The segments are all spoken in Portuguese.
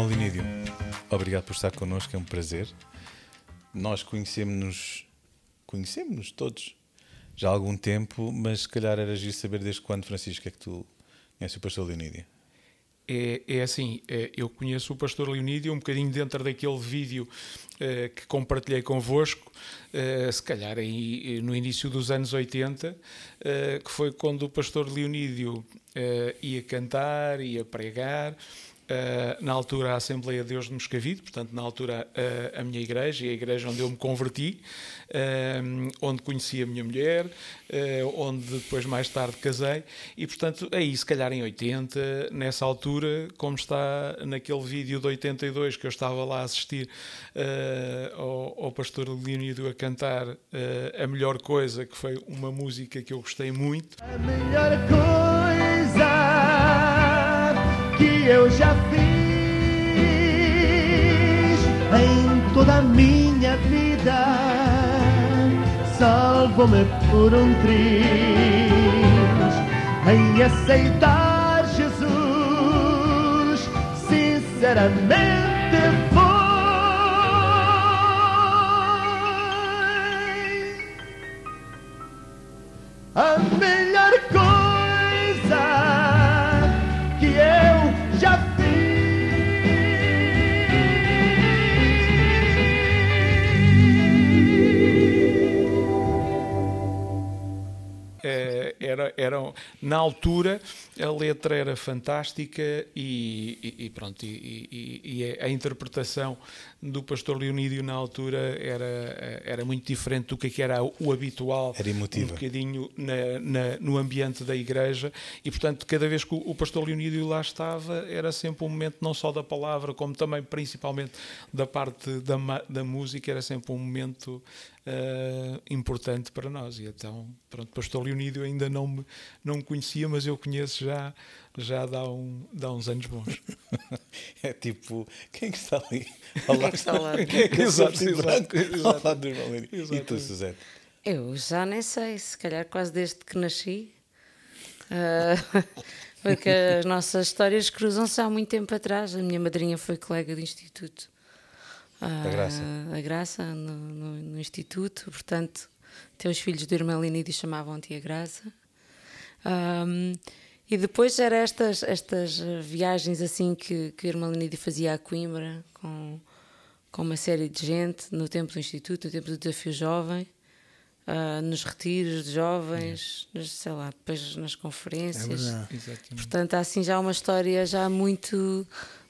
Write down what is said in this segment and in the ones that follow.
Irmão Linídio, obrigado por estar connosco, é um prazer. Nós conhecemos-nos, conhecemos-nos todos já há algum tempo, mas se calhar era giro saber desde quando, Francisco, é que tu conheces o pastor Leonídio? É, é, assim, é, eu conheço o pastor Leonídio um bocadinho dentro daquele vídeo é, que compartilhei convosco, é, se calhar aí no início dos anos 80, é, que foi quando o pastor Leonídio ia cantar, ia pregar, na altura a Assembleia de Deus de Moscavide, portanto na altura uh, a minha igreja e a igreja onde eu me converti, uh, onde conheci a minha mulher, onde depois mais tarde casei e portanto aí se calhar em 80, nessa altura, como está naquele vídeo de 82 que eu estava lá a assistir ao, ao, pastor Leonido a cantar a melhor coisa, que foi uma música que eu gostei muito. A melhor coisa eu já fiz em toda a minha vida. Salvo-me por um triz em aceitar Jesus, sinceramente foi. A era, era, na altura a letra era fantástica e, e, e pronto, e, e, a interpretação do pastor Leonídio na altura era, era muito diferente do que era o habitual, era emotiva. um bocadinho na, na, no ambiente da igreja e portanto cada vez que o, o pastor Leonídio lá estava era sempre um momento não só da palavra como também principalmente da parte da, da música, era sempre um momento uh, importante para nós. E então, pronto, Pastor Leonídio ainda não me, não me conhecia, mas eu conheço já, já dá, um, dá uns anos bons. é tipo, quem é que está ali? Ao lado, está lá? Quem é que exato, exato, do E tu, Suzete? Eu já nem sei, se calhar quase desde que nasci. Uh, porque as nossas histórias cruzam-se há muito tempo atrás. A minha madrinha foi colega de instituto a Graça, a Graça no, no, no, Instituto, portanto, teus filhos do irmão Linídio chamavam-te a Graça. Um, e depois eram estas, estas viagens assim que, que o irmão Linídio fazia a Coimbra com, com uma série de gente no tempo do Instituto, no tempo do Desafio Jovem. Uh, nos retiros de jovens, é. nos, sei lá, depois nas conferências. É Portanto, há assim já uma história já muito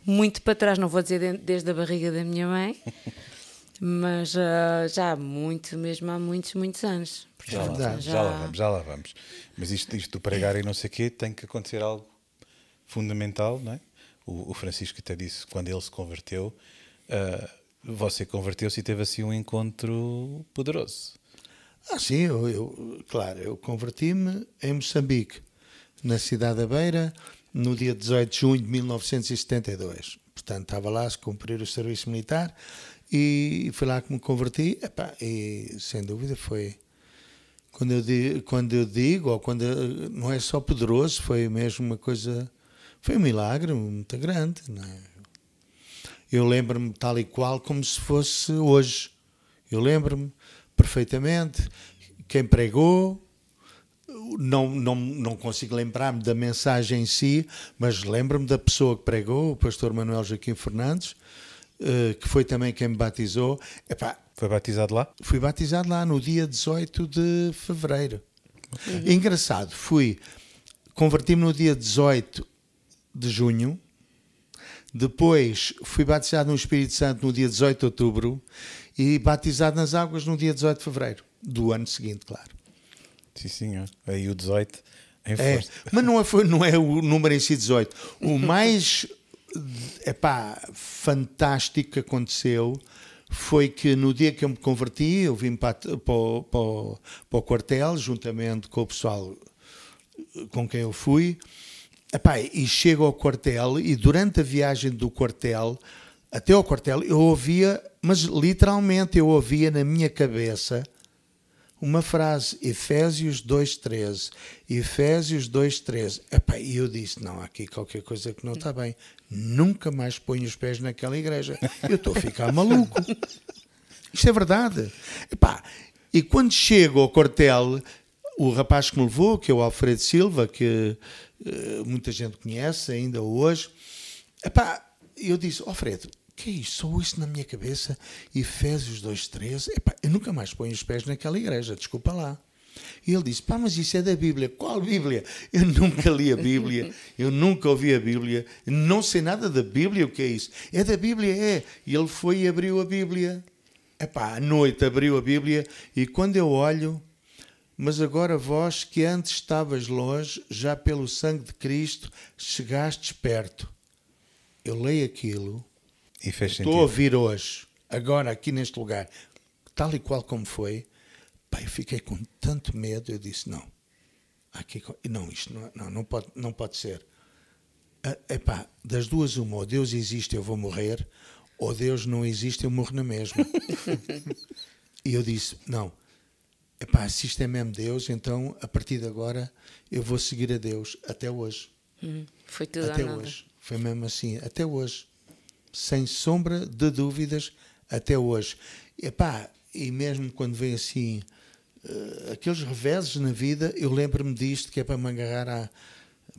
muito para trás, não vou dizer desde a barriga da minha mãe, mas uh, já há muito, mesmo há muitos, muitos anos. já, lá, já... já lá vamos, já lá vamos. Mas isto, isto do pregar e não sei o quê, tem que acontecer algo fundamental, não é? O, o Francisco até disse, quando ele se converteu, uh, você converteu-se e teve assim um encontro poderoso. Ah, sim, eu, eu claro, eu converti-me em Moçambique, na cidade da Beira, no dia 18 de junho de 1972. Portanto, estava lá a cumprir o serviço militar e foi lá que me converti. Epá, e sem dúvida foi. Quando eu, digo, quando eu digo, ou quando não é só poderoso, foi mesmo uma coisa. Foi um milagre muito grande. Não é? Eu lembro-me tal e qual como se fosse hoje. Eu lembro-me perfeitamente quem pregou, não, não, não consigo lembrar-me da mensagem em si, mas lembro-me da pessoa que pregou, o pastor Manuel Joaquim Fernandes, que foi também quem me batizou. Epá, foi batizado lá? Fui batizado lá no dia 18 de fevereiro. Uhum. Engraçado, fui, converti-me no dia 18 de junho, depois fui batizado no Espírito Santo no dia 18 de outubro e batizado nas águas no dia 18 de fevereiro do ano seguinte, claro. Sim, senhor. Aí o 18 em é, mas não é, não é o número em si 18. O mais epá, fantástico que aconteceu foi que no dia que eu me converti, eu vim para, para, para, para o quartel, juntamente com o pessoal com quem eu fui, epá, e chego ao quartel e durante a viagem do quartel até ao quartel eu ouvia, mas literalmente eu ouvia na minha cabeça uma frase, Efésios 2.13. Efésios 2.13. Epá, E eu disse, não, há aqui qualquer coisa que não está bem. Nunca mais ponho os pés naquela igreja. Eu estou a ficar maluco. Isto é verdade. Epá, e quando chego ao quartel, o rapaz que me levou, que é o Alfredo Silva, que eh, muita gente conhece ainda hoje, epá, eu disse, Alfredo, que é isto? Só isso na minha cabeça? Efésios 2.13? Epá, eu nunca mais ponho os pés naquela igreja, desculpa lá. E ele disse, pá, mas isso é da Bíblia. Qual Bíblia? Eu nunca li a Bíblia, eu nunca ouvi a Bíblia, não sei nada da Bíblia, o que é isso? É da Bíblia, é. E ele foi e abriu a Bíblia. Epá, à noite abriu a Bíblia e quando eu olho, mas agora vós que antes estavas longe, já pelo sangue de Cristo chegastes perto. Eu leio aquilo, E fez estou a ouvir hoje, agora aqui neste lugar, tal e qual como foi, pá, eu fiquei com tanto medo, eu disse, não, aqui, não, isto não, não, não, pode, não pode ser. Ah, epá, das duas uma, ou Deus existe, eu vou morrer, ou Deus não existe, eu morro na mesma. e eu disse, não, epá, se isto é mesmo Deus, então a partir de agora eu vou seguir a Deus até hoje. Hum, Foi tudo Até hoje. Foi mesmo assim, até hoje. Sem sombra de dúvidas, até hoje. Epá, e mesmo quando vem assim eh, aqueles reveses na vida, eu lembro-me disto que é para me agarrar a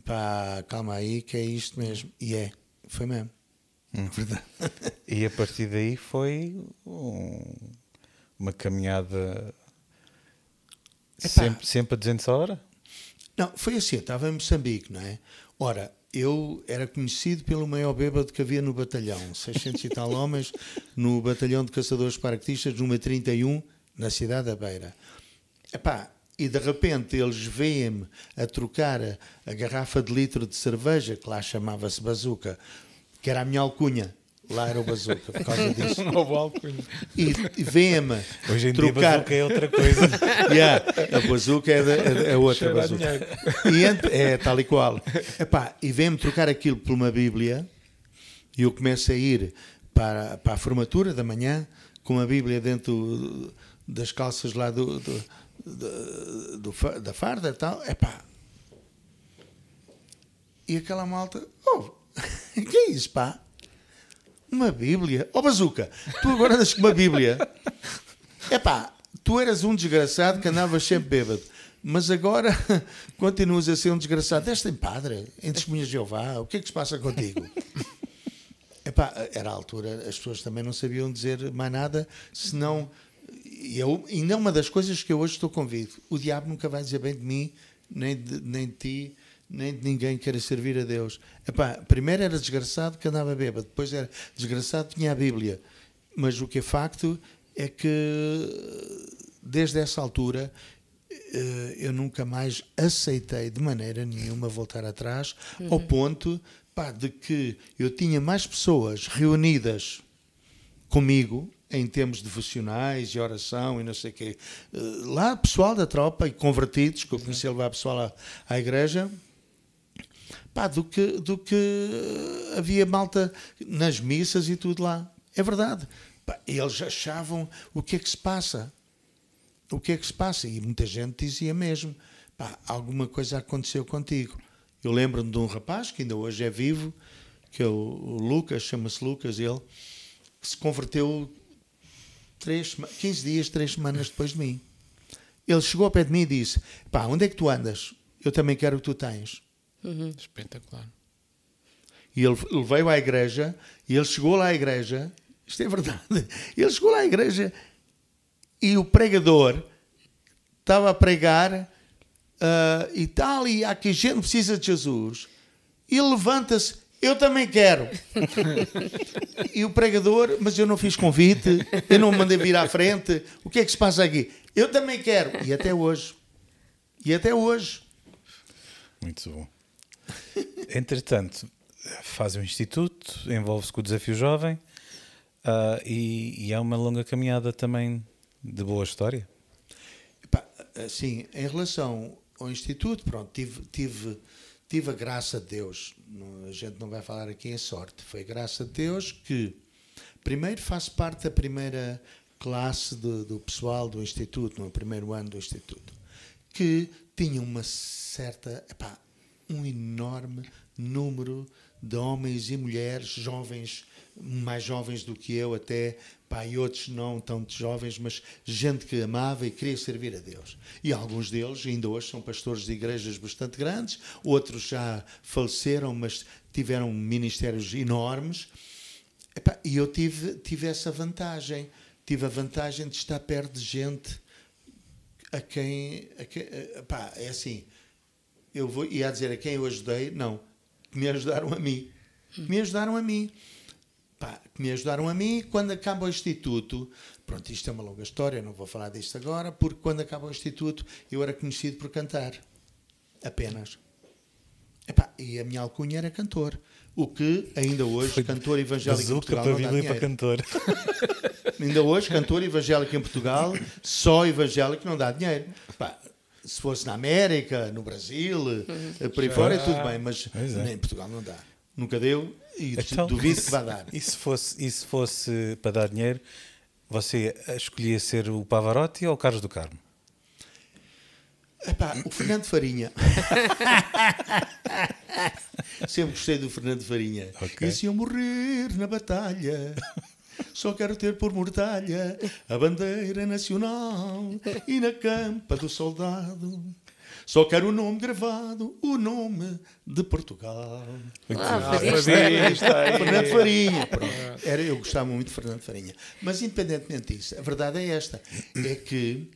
pá, calma aí, que é isto mesmo. E é, foi mesmo. Hum. Verdade. E a partir daí foi um- uma caminhada sempre, sempre a 200 a hora? Não, foi assim, eu estava em Moçambique, não é? Ora, eu era conhecido pelo maior bêbado que havia no batalhão, 600 e tal homens, no batalhão de caçadores paraquedistas, número 31, na cidade da Beira. Epá, e de repente eles veem-me a trocar a, a garrafa de litro de cerveja, que lá chamava-se bazuca, que era a minha alcunha. Lá era o bazuca, por causa disso. Novo alcunha. E, e veem-me Hoje em dia trocar... bazuca é outra coisa. Yeah, a bazuca é, da- é- é outra Cheira bazuca. E ent- é tal e qual. Epá, e vem-me trocar aquilo por uma Bíblia e eu começo a ir para, para a formatura da manhã com a Bíblia dentro das calças lá do, do- do- do da farda e tal. Epá. E aquela malta, oh, que é isso, pá? Uma Bíblia? Oh, bazuca, tu agora andas com uma Bíblia. Epá, tu eras um desgraçado que andavas sempre bêbado. Mas agora continuas a ser um desgraçado. Deste em padre, em testemunhas de Jeová, o que é que se passa contigo? Epá, era a altura, as pessoas também não sabiam dizer mais nada, senão. E eu, ainda uma das coisas que eu hoje estou convicto: o diabo nunca vai dizer bem de mim, nem de, nem de ti, nem de ninguém que queira servir a Deus. Epá, primeiro era desgraçado que andava bêbado, depois era desgraçado que tinha a Bíblia. Mas o que é facto é que, desde essa altura, eh, eu nunca mais aceitei de maneira nenhuma voltar atrás, ao ponto pá, de que eu tinha mais pessoas reunidas comigo em termos devocionais e oração e não sei o quê. Eh, Lá, pessoal da tropa e convertidos, que eu comecei a levar pessoal à, à igreja, pá, do que, do que eh, havia malta nas missas e tudo lá. É verdade. Pá, eles achavam o que é que se passa o que é que se passa? E muita gente dizia mesmo: pá, alguma coisa aconteceu contigo. Eu lembro-me de um rapaz que ainda hoje é vivo, que é o, Lucas, chama-se Lucas, ele, que se converteu três, sema- 15 dias, três semanas depois de mim. Ele chegou ao pé de mim e disse: pá, onde é que tu andas? Eu também quero o que tu tens. Espetacular. E ele, ele veio à igreja e ele chegou lá à igreja. Isto é verdade. Ele chegou lá à igreja e o pregador estava a pregar ah, e tal, e há que gente precisa de Jesus. E ele levanta-se, eu também quero. e o pregador, mas eu não fiz convite, eu não me mandei vir à frente. O que é que se passa aqui? Eu também quero. E até hoje. E até hoje. Muito bom. Entretanto, faz o instituto, envolve-se com o desafio jovem ah, e, e há uma longa caminhada também de boa história. Assim, em relação ao Instituto, pronto, tive, tive, tive a graça de Deus. A gente não vai falar aqui em sorte. Foi graça de Deus que, primeiro, faço parte da primeira classe de, do pessoal do Instituto, no primeiro ano do Instituto, que tinha uma certa, epá, um enorme número de homens e mulheres jovens, mais jovens do que eu até, pá, e outros não tão jovens, mas gente que amava e queria servir a Deus. E alguns deles ainda hoje são pastores de igrejas bastante grandes, outros já faleceram, mas tiveram ministérios enormes. E eu tive, tive essa vantagem. Tive a vantagem de estar perto de gente a quem. A quem epá, é assim, eu vou, ia dizer a quem eu ajudei, não, que me ajudaram a mim. Que me ajudaram a mim. Pá, que me ajudaram a mim quando acaba o Instituto. Pronto, isto é uma longa história, não vou falar disto agora, porque quando acaba o Instituto eu era conhecido por cantar. Apenas. Epá, e a minha alcunha era cantor. O que ainda hoje, Foi cantor evangélico em Portugal, para não dá para cantor. Ainda hoje, cantor evangélico em Portugal, só evangélico não dá dinheiro. Pá, se fosse na América, no Brasil, eh, por aí fora, é tudo bem, mas é. em Portugal não dá. Nunca deu e Então, duvido que vá dar. E se fosse, e se fosse para dar dinheiro, você escolhia ser o Pavarotti ou o Carlos do Carmo? Epá, o Fernando Farinha. Sempre gostei do Fernando Farinha. Ok. E se eu morrer na batalha, só quero ter por mortalha a bandeira nacional e na campa do soldado. Só quero o nome gravado, o nome de Portugal. Ah. Fernando Farinha. Era, eu gostava muito de Fernando Farinha. Mas, independentemente disso, a verdade é esta: é que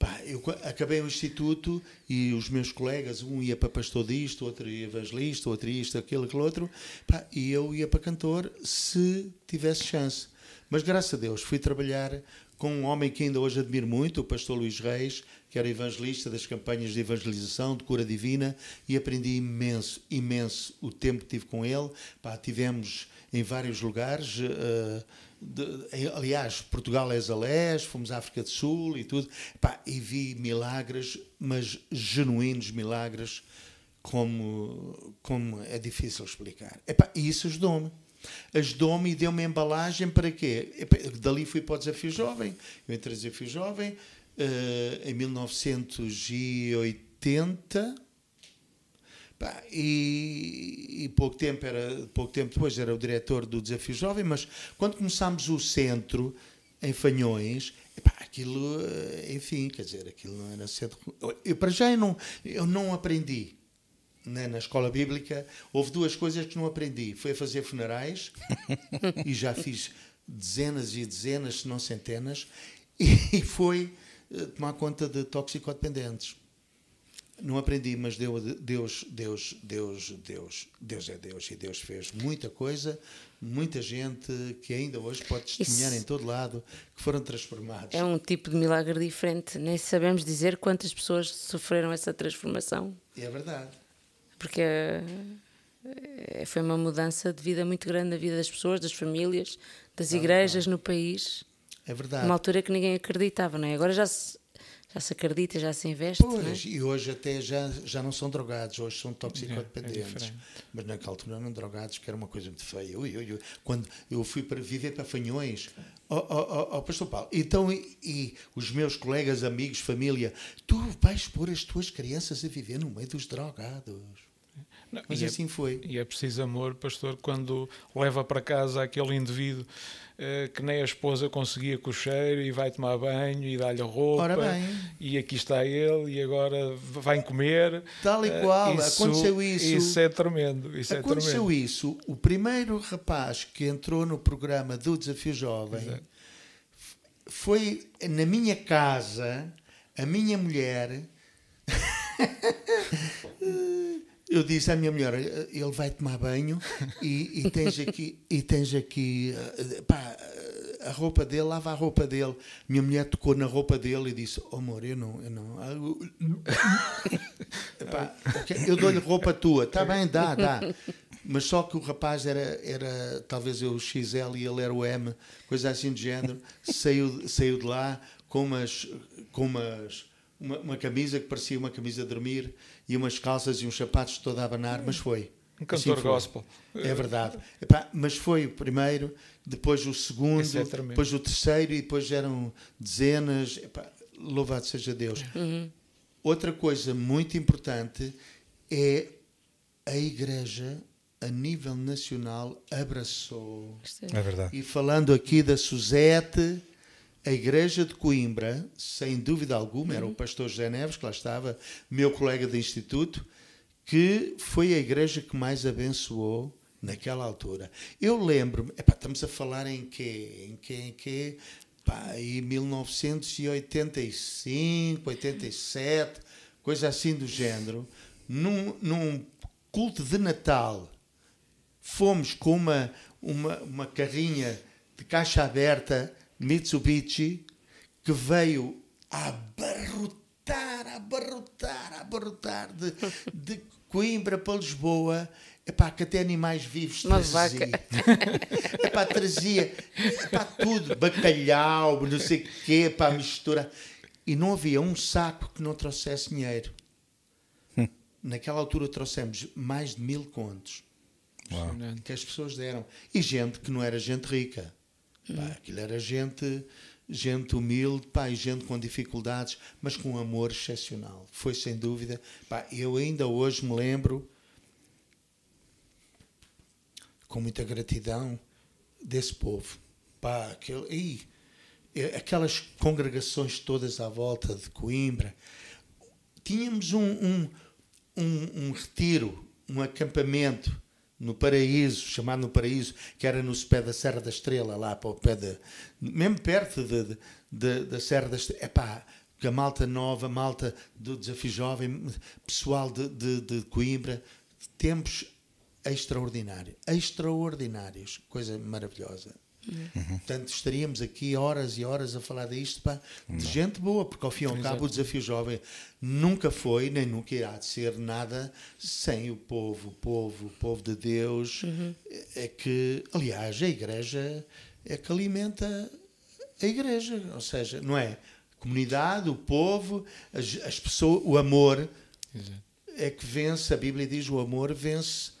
pá, eu acabei o instituto e os meus colegas, um ia para pastor disto, outro ia evangelista, outro isto, aquilo, aquilo outro, pá, e eu ia para cantor se tivesse chance. Mas graças a Deus fui trabalhar com um homem que ainda hoje admiro muito, o pastor Luís Reis, que era evangelista das campanhas de evangelização, de cura divina, e aprendi imenso, imenso o tempo que tive com ele. Pá, tivemos em vários lugares, eh, de- aliás, Portugal é Zalés, fomos à África do Sul e tudo, Pá, e vi milagres, mas genuínos milagres, como, como é difícil explicar. E isso ajudou-me. Ajudou-me e deu-me embalagem para quê? Epá, dali fui para o Desafio Jovem. Eu entrei no Desafio Jovem eh, em 1980. Pá, e, e pouco tempo era pouco tempo depois era o diretor do Desafio Jovem, mas quando começámos o centro em Fanhões, epá, aquilo, eh, enfim, quer dizer, aquilo não era cedo. Eu para já eu não, eu não aprendi né, na escola bíblica, houve duas coisas que não aprendi. Foi a fazer funerais, e já fiz dezenas e dezenas, se não centenas, e foi eh, tomar conta de toxicodependentes. Não aprendi, mas Deus, Deus, Deus, Deus, Deus, Deus é Deus e Deus fez muita coisa, muita gente que ainda hoje pode testemunhar Isso- em todo lado que foram transformados. É um tipo de milagre diferente. Nem sabemos dizer quantas pessoas sofreram essa transformação. É verdade. Porque eh, foi uma mudança de vida muito grande na vida das pessoas, das famílias, das igrejas no país. É verdade. Uma altura que ninguém acreditava, não é? Agora já se, já se acredita, já se investe. não é? Pois, e hoje até já, já não são drogados, hoje são É, é toxicodependentes. diferente. Mas naquela altura eram drogados, que era uma coisa muito feia. Ui, ui, ui. Quando eu fui para viver para Fanhões, ó oh, oh, oh, Pastor Paulo, então, e, e os meus colegas, amigos, família, tu vais pôr as tuas crianças a viver no meio dos drogados. Não, Mas é- assim foi. E é preciso amor, pastor, quando leva para casa aquele indivíduo que nem a esposa conseguia com o cheiro e vai tomar banho e dá-lhe a roupa. Ora bem. E aqui está ele e agora vai comer. Tal e Eh, qual, aconteceu isso. Isso é tremendo. Isso é Aconteceu tremendo. isso. O primeiro rapaz que entrou no programa do Desafio Jovem Exato. foi na minha casa, a minha mulher. Eu disse à minha mulher: "Olha, ele vai tomar banho e, e tens aqui, e tens aqui eh, pá, a roupa dele, lava a roupa dele. Minha mulher tocou na roupa dele e disse: oh, amor, eu não, eu não. ah, eu- eu dou-lhe roupa tua, está bem, dá, dá. Mas só que o rapaz era, era talvez eu o XL e ele era o M, coisa assim de género. Saiu, saiu de lá com umas. Com umas uma, uma camisa que parecia uma camisa de dormir e umas calças e uns sapatos todo a abanar, mas foi. Um cantor Assim foi. gospel. É verdade. Epá, mas foi o primeiro, depois o segundo, é depois o terceiro e depois eram dezenas. Epá, louvado seja Deus. Outra coisa muito importante é a Igreja, a nível nacional, abraçou. É verdade. E falando aqui da Suzete, a Igreja de Coimbra, sem dúvida alguma, era o pastor José Neves, que lá estava, meu colega de instituto, que foi a igreja que mais abençoou naquela altura. Eu lembro-me, estamos a falar em quê? Em quê? Em quê? Pá, em 1985, 87, coisa assim do género, num, num culto de Natal, fomos com uma, uma, uma carrinha de caixa aberta Mitsubishi que veio a abarrotar, a abarrotar, a abarrotar de, de Coimbra para Lisboa. Epá, que até animais vivos Uma trazia. vaca. Epá, trazia epá, tudo, bacalhau, não sei o quê, para mistura. E não havia um saco que não trouxesse dinheiro. Naquela altura trouxemos mais de mil contos Impressionante. que as pessoas deram. E gente que não era gente rica. Pá, aquilo era gente, gente humilde, pá, e gente com dificuldades, mas com um amor excepcional. Foi sem dúvida. Pá, eu ainda hoje me lembro, com muita gratidão, desse povo. Pá, aquele, eh, aquelas congregações todas à volta de Coimbra. Tínhamos um, um, um, um retiro, um acampamento no Paraíso, chamado no Paraíso, que era no pé da Serra da Estrela, lá para o pé da. mesmo perto de, de- de- da Serra da Estrela. Epá, que a malta nova, a malta do Desafio Jovem, pessoal de, de, de Coimbra, tempos extraordinários. Extraordinários. Coisa maravilhosa. Portanto, estaríamos aqui horas e horas a falar disto pá, de gente boa, porque ao fim e ao cabo o desafio jovem nunca foi, nem nunca irá ser nada sem o povo, o povo, o povo de Deus, é que, aliás, a igreja é que alimenta a igreja, ou seja, não é? A comunidade, o povo, as, as pessoas, o amor Exato. é que vence, a Bíblia diz o amor vence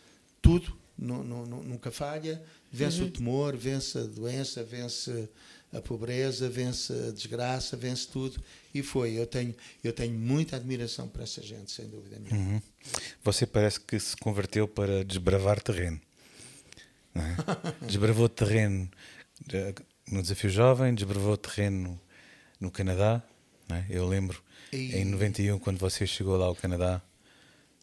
tudo, nu- nu- nu- nunca falha, vence o temor, vence a doença, vence a pobreza, vence a desgraça, vence tudo. E foi, eu tenho, eu tenho muita admiração por essa gente, sem dúvida nenhuma. Uhum. Você parece que se converteu para desbravar terreno. é? Desbravou terreno no Desafio Jovem, desbravou terreno no Canadá. é? Eu lembro, E- em 91, quando você chegou lá ao Canadá,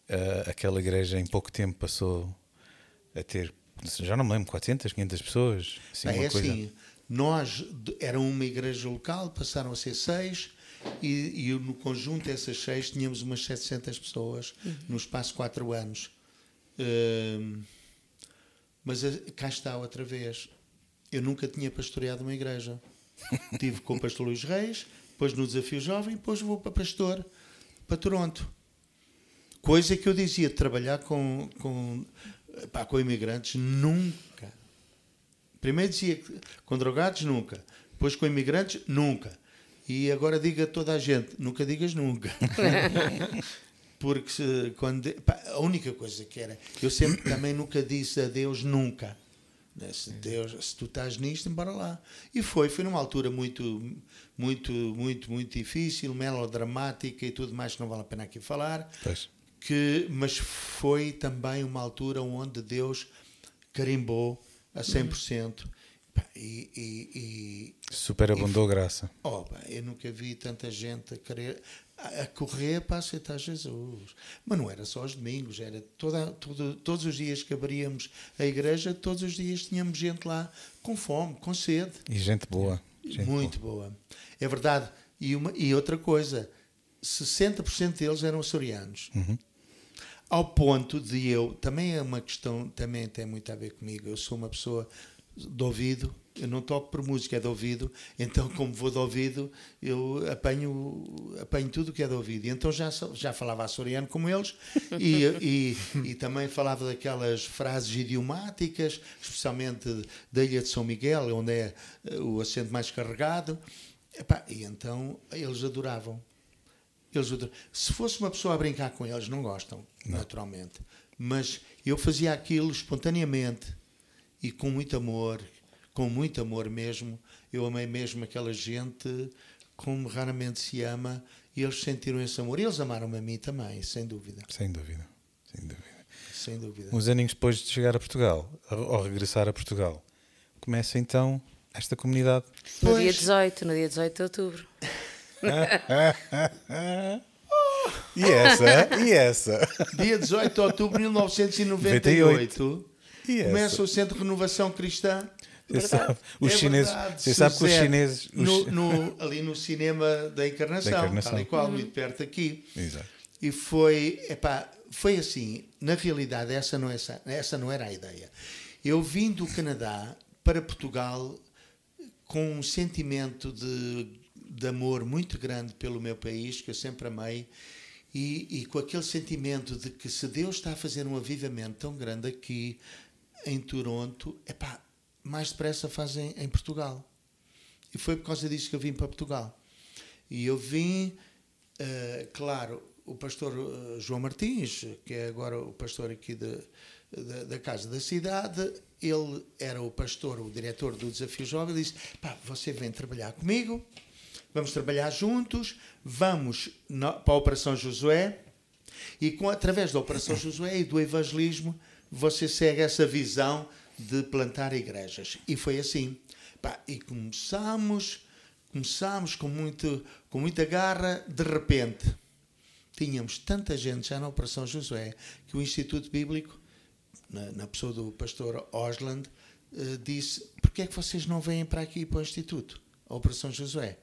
eh, aquela igreja em pouco tempo passou a ter, já não me lembro, 400, 500 pessoas. Assim, uma é coisa. assim, nós era uma igreja local, passaram a ser seis, e, e no conjunto dessas seis tínhamos umas 700 pessoas no espaço de quatro anos. Hum, mas a- cá está outra vez. Eu nunca tinha pastoreado uma igreja. Tive com o pastor Luís Reis, depois no Desafio Jovem, depois vou para pastor, para Toronto. Coisa que eu dizia, trabalhar com, com, pá, com imigrantes, nunca. Primeiro dizia que com drogados, nunca. Depois com imigrantes, nunca. E agora diga a toda a gente, nunca digas nunca. Porque se, quando, pá, a única coisa que era, eu sempre também nunca disse a Deus nunca. Né? Se, Deus, se tu estás nisto, embora lá. E foi, foi numa altura muito, muito, muito, muito difícil, melodramática e tudo mais que não vale a pena aqui falar Pois. Que mas foi também uma altura onde Deus carimbou a 100%. Pá, E, e, e Superabundou graça. oh, eu nunca vi tanta gente a querer a correr para aceitar Jesus. Mas não era só os domingos, era toda, todo, todos os dias que abríamos a igreja, todos os dias tínhamos gente lá com fome, com sede. E gente boa. Gente Muito boa. É verdade. E, uma, e outra coisa, 60% deles eram açorianos. Ao ponto de eu, também é uma questão, também tem muito a ver comigo. Eu sou uma pessoa de ouvido, eu não toco por música, é de ouvido, então, como vou de ouvido, eu apanho, apanho tudo que é de ouvido. E então já, já falava açoriano como eles e, e, e também falava daquelas frases idiomáticas, especialmente da Ilha de São Miguel, onde é eh, o acento mais carregado. E então eles adoravam. Eles. Se fosse uma pessoa a brincar com eles, não gostam, naturalmente. mas eu fazia aquilo espontaneamente e com muito amor, com muito amor mesmo. Eu amei mesmo aquela gente como raramente se ama e eles sentiram esse amor. E eles amaram-me a mim também, sem dúvida. Sem dúvida. Sem dúvida. Sem dúvida. Uns aninhos depois de chegar a Portugal, ao regressar a Portugal, começa então esta comunidade. No Pois. dia 18, no dia 18 de outubro. E essa? E essa? Dia 18 de outubro de 1998 E essa? começa o Centro de Renovação Cristã. Você sabe, os É chineses, você sabe que os chineses. os no- no- ali no cinema da Encarnação, Da Encarnação. tal e qual, muito perto aqui. Exato. E foi, epá, foi assim, na realidade essa não, é, essa, essa não era a ideia. Eu vim do Canadá para Portugal com um sentimento de, de amor muito grande pelo meu país, que eu sempre amei, e, e com aquele sentimento de que se Deus está a fazer um avivamento tão grande aqui em Toronto, epá, mais depressa fazem em Portugal. E foi por causa disso que eu vim para Portugal. E eu vim, eh, claro, o pastor eh, João Martins, que é agora o pastor aqui de, da, da Casa da Cidade, ele era o pastor, o diretor do Desafio Jovem, disse: pá, você vem trabalhar comigo, vamos trabalhar juntos, vamos na- para a Operação Josué, e com, através da Operação Josué e do evangelismo, você segue essa visão de plantar igrejas. E foi assim. Pá, e começámos, começámos com, muito, com muita garra, de repente. Tínhamos tanta gente já na Operação Josué que o Instituto Bíblico, na, na pessoa do pastor Osland, eh, disse: Porquê é que vocês não vêm para aqui, para o Instituto, a Operação Josué?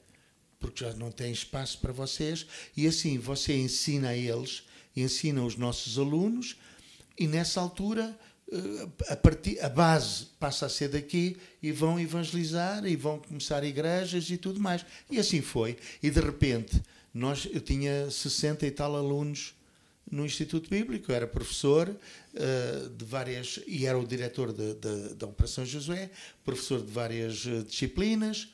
Porque já não tem espaço para vocês, e assim você ensina a eles, ensina os nossos alunos, e nessa altura eh, a, partir, a base passa a ser daqui e vão evangelizar e vão começar igrejas e tudo mais. E assim foi. E de repente, nós, eu tinha 60 e tal alunos no Instituto Bíblico, eu era professor eh, de várias, e era o diretor da Operação Josué, professor de várias eh, disciplinas,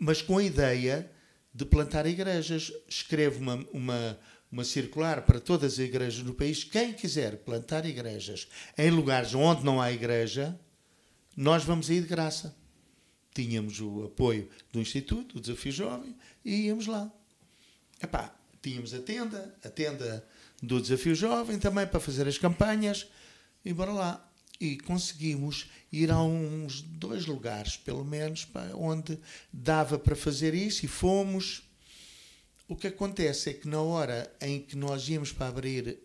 mas com a ideia de plantar igrejas. Escrevo uma, uma, uma circular para todas as igrejas do país. Quem quiser plantar igrejas em lugares onde não há igreja, nós vamos aí de graça. Tínhamos o apoio do Instituto, o Desafio Jovem, e íamos lá. Epá, tínhamos a tenda, a tenda do Desafio Jovem também para fazer as campanhas, e bora lá. E conseguimos ir a uns dois lugares, pelo menos, onde dava para fazer isso, e fomos. O que acontece é que na hora em que nós íamos para abrir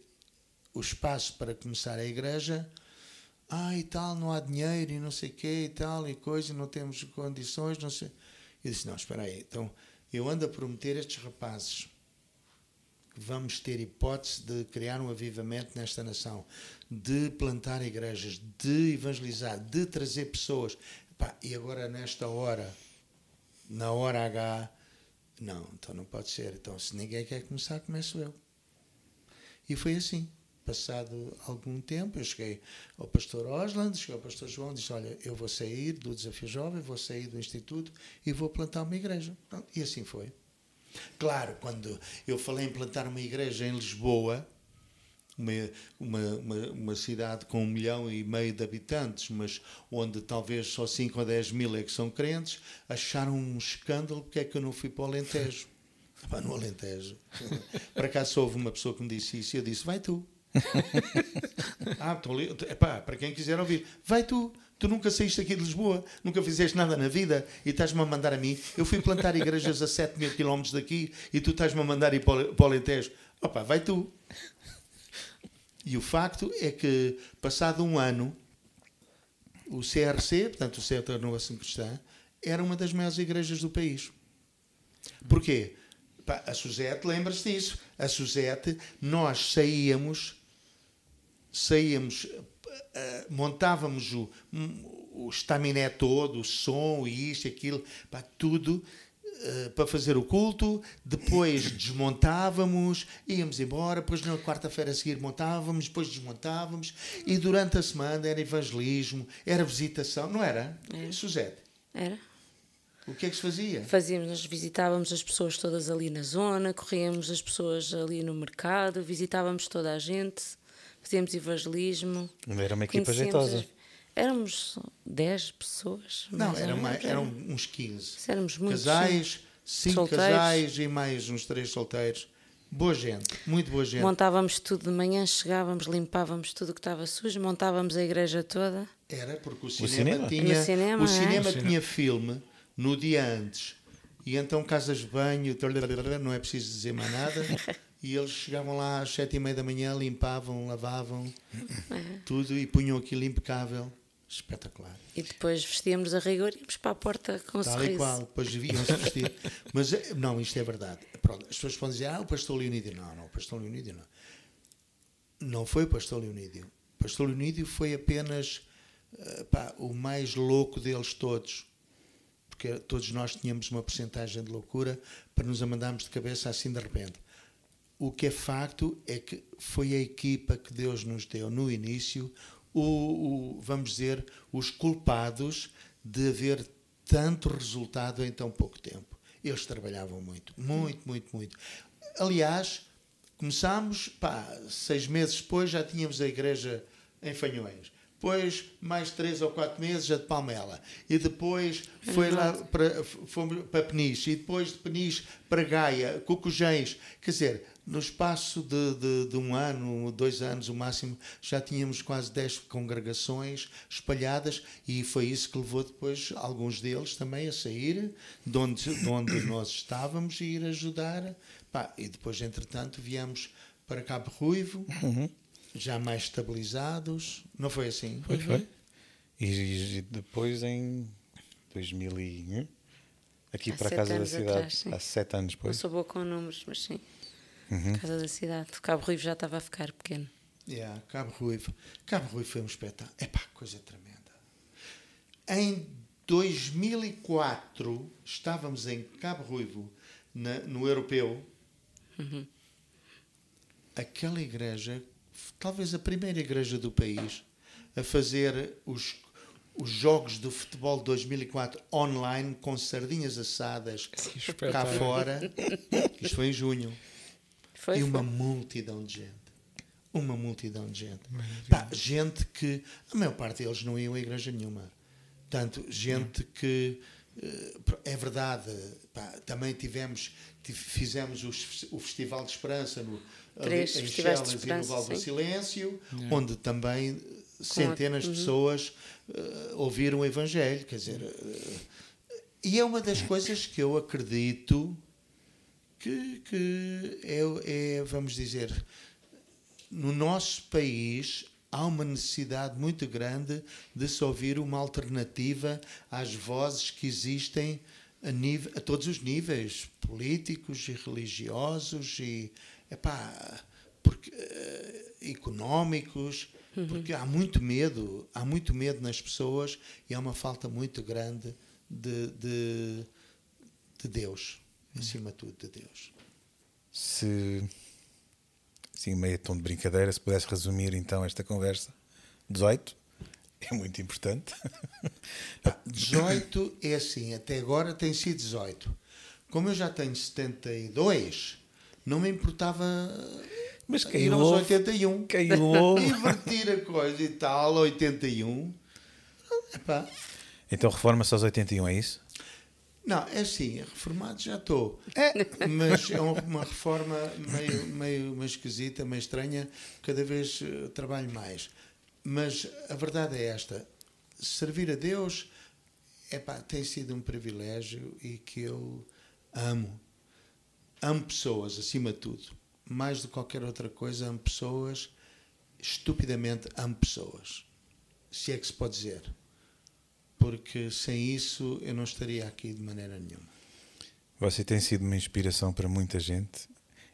o espaço para começar a igreja, ah, e tal, não há dinheiro e não sei o quê e tal, e coisa, não temos condições, não sei. Eu disse, não, espera aí, então eu ando a prometer estes rapazes vamos ter hipótese de criar um avivamento nesta nação, de plantar igrejas, de evangelizar, de trazer pessoas. Pá, e agora nesta hora, na hora H, não, então não pode ser. Então se ninguém quer começar, começo eu. E foi assim. Passado algum tempo, eu cheguei ao pastor Osland, cheguei ao pastor João, disse, olha, eu vou sair do Desafio Jovem, vou sair do Instituto e vou plantar uma igreja. E assim foi. Claro, quando eu falei em plantar uma igreja em Lisboa, uma, uma, uma, uma cidade com um milhão e meio de habitantes, mas onde talvez só 5 ou 10 mil é que são crentes, acharam um escândalo porque é que eu não fui para o Alentejo. Epá, no Alentejo. Por acaso houve uma pessoa que me disse isso e eu disse, vai tu. ah, estou ali. Epá, para quem quiser ouvir, vai tu. Tu nunca saíste aqui de Lisboa, nunca fizeste nada na vida e estás-me a mandar a mim. Eu fui plantar igrejas a 7 mil quilómetros daqui e tu estás-me a mandar ir para o Alentejo. Opa, vai tu. E o facto é que, passado um ano, o CRC, portanto o Centro de Renovação Cristã, era uma das maiores igrejas do país. Porquê? A Suzete, lembra-se disso. A Suzete, nós saíamos, saíamos, montávamos o, o estaminé todo, o som, isto, aquilo, pá, tudo eh, para fazer o culto, depois desmontávamos, íamos embora, depois na quarta-feira a seguir montávamos, depois desmontávamos, e durante a semana era evangelismo, era visitação, não era? Suzete, Era? o que é que se fazia? Fazíamos, nós visitávamos as pessoas todas ali na zona, corríamos as pessoas ali no mercado, visitávamos toda a gente, fazíamos evangelismo. Era uma equipa jeitosa. Éramos 10 pessoas. Não, mais eram, mais, uns 15. Éramos muitos, Casais, cinco Solteiros. casais e mais uns três solteiros. Boa gente, muito boa gente. Montávamos tudo de manhã, chegávamos, limpávamos tudo o que estava sujo, montávamos a igreja toda. Era porque o cinema, cinema? tinha, cinema, o é? cinema No tinha filme no dia antes. E então casas de banho, não é preciso dizer mais nada. E eles chegavam lá às sete e meia da manhã, limpavam, lavavam tudo e punham aquilo impecável. Espetacular. E depois vestíamos a rigor e íamos para a porta com um Tal e sorriso. qual, depois deviam-se vestir. Mas eh, não, isto é verdade. Pronto, as pessoas podem dizer, ah, o pastor Leonídio. Não, não, o pastor Leonídio não. Não foi o pastor Leonídio. O pastor Leonídio foi apenas eh, pá, o mais louco deles todos. Porque todos nós tínhamos uma porcentagem de loucura para nos amandarmos de cabeça assim de repente. O que é facto é que foi a equipa que Deus nos deu no início, o, o- vamos dizer, os culpados de haver tanto resultado em tão pouco tempo. Eles trabalhavam muito, muito, muito, muito. Aliás, começámos, pá, seis meses depois já tínhamos a igreja em Fanhões. Depois, mais três ou quatro meses, a de Palmela. E depois foi lá para, fomos para Peniche. E depois de Peniche para Gaia, Cucujens. Quer dizer, no espaço de, de, de um ano, dois anos, o máximo, já tínhamos quase dez congregações espalhadas. E foi isso que levou depois alguns deles também a sair de onde, de onde nós estávamos e ir ajudar. Pá, e depois, entretanto, viemos para Cabo Ruivo já mais estabilizados. Não foi assim? Foi, foi. E, e depois em 2001, aqui Há para a Casa da Cidade, atrás, há sete anos Não depois. sou boa com números, mas sim. Uhum. Casa da cidade. O Cabo Ruivo já estava a ficar pequeno. Yeah, Cabo Ruivo. Cabo Ruivo foi um espetáculo. Epá, coisa tremenda. Em 2004, estávamos em Cabo Ruivo, na- no Europeu. Aquela igreja, talvez a primeira igreja do país, a fazer os, os jogos do futebol de 2004 online com sardinhas assadas cá fora. Isto foi em junho. Foi, e uma foi. multidão de gente. Uma multidão de gente. Pá, gente que. A maior parte deles não iam a igreja nenhuma. Tanto, gente que. Eh, É verdade, pá, também tivemos, tive- fizemos os- o Festival de Esperança no, ali em Chelas e no Val do sim. Silêncio, onde também centenas Uhum. de pessoas eh, ouviram o Evangelho. Quer dizer, eh, e é uma das coisas que eu acredito que, que é, é, vamos dizer, no nosso país há uma necessidade muito grande de se ouvir uma alternativa às vozes que existem a, nível, a todos os níveis, políticos e religiosos e epá, porque, eh, económicos, porque há muito medo, há muito medo nas pessoas e há uma falta muito grande de, de, de Deus, acima de tudo de Deus. Se, assim, meio tom de brincadeira, se pudesse resumir então esta conversa, 18 é muito importante. 18 é assim, até agora tem sido 18. Como eu já tenho 72, não me importava Mas quem ir aos ouve- 81. quem ouve- Invertir a coisa e tal, 81. Epá, Então reforma-se aos 81, é isso? Não, é assim, reformado já estou. Mas é uma, uma reforma meio, meio, meio esquisita, meio estranha. Cada vez eh, trabalho mais. Mas a verdade é esta: servir a Deus epá, tem sido um privilégio e que eu amo. Amo pessoas, acima de tudo. Mais do que qualquer outra coisa, amo pessoas. Estupidamente amo pessoas. Se é que se pode dizer porque sem isso eu não estaria aqui de maneira nenhuma. Você tem sido uma inspiração para muita gente,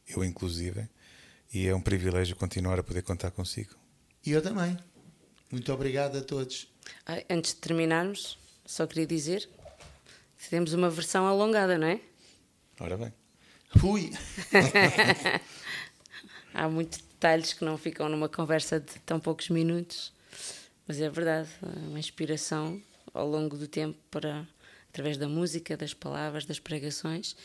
eu inclusive, e é um privilégio continuar a poder contar consigo. E eu também. Muito obrigado a todos. Ah, Antes de terminarmos, só queria dizer que temos uma versão alongada, não é? Ora bem. Ui! Há muitos detalhes que não ficam numa conversa de tão poucos minutos, mas é verdade, é uma inspiração ao longo do tempo para através da música, das palavras, das pregações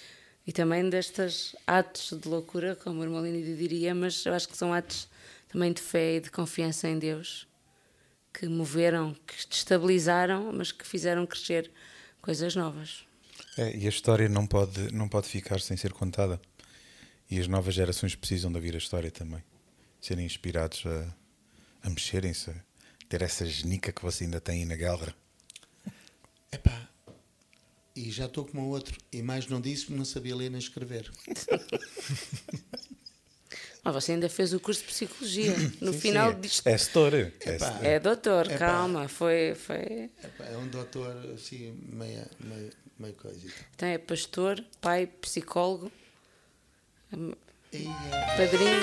e também destes atos de loucura, como o Línido diria, mas eu acho que são atos também de fé e de confiança em Deus, que moveram, que destabilizaram, mas que fizeram crescer coisas novas. É, e a história não pode, não pode ficar sem ser contada. E as novas gerações precisam de ouvir a história também. Serem inspirados a, a mexerem-se, ter essa genica que você ainda tem aí na guerra. Epá, e já estou como o outro. E mais não disse, não sabia ler nem escrever. Mas você ainda fez o curso de psicologia. No final sim, disto. É setor. É. É doutor, Epá. calma, foi, foi. Epá, é um doutor assim, meia, meia, meia coisa. Então é pastor, pai, psicólogo, E, eh, padrinho.